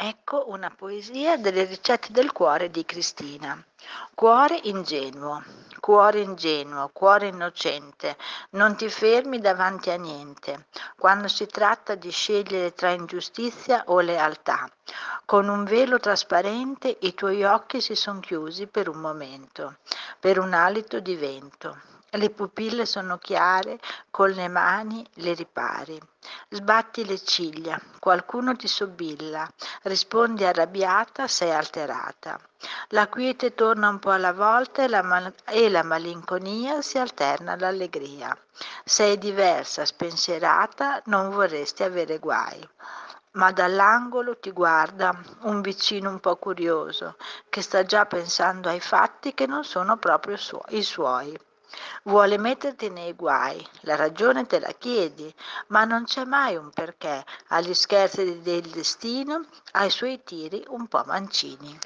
Ecco una poesia delle ricette del cuore di Cristina. Cuore ingenuo, cuore ingenuo, cuore innocente, non ti fermi davanti a niente, quando si tratta di scegliere tra ingiustizia o lealtà. Con un velo trasparente i tuoi occhi si sono chiusi per un momento, per un alito di vento. Le pupille sono chiare, con le mani le ripari. Sbatti le ciglia, qualcuno ti sobilla, rispondi arrabbiata, sei alterata. La quiete torna un po' alla volta e la, mal- e la malinconia si alterna all'allegria. Sei diversa, spensierata, non vorresti avere guai ma dall'angolo ti guarda un vicino un po' curioso che sta già pensando ai fatti che non sono proprio su- i suoi. Vuole metterti nei guai, la ragione te la chiedi, ma non c'è mai un perché agli scherzi del destino, ai suoi tiri un po' mancini.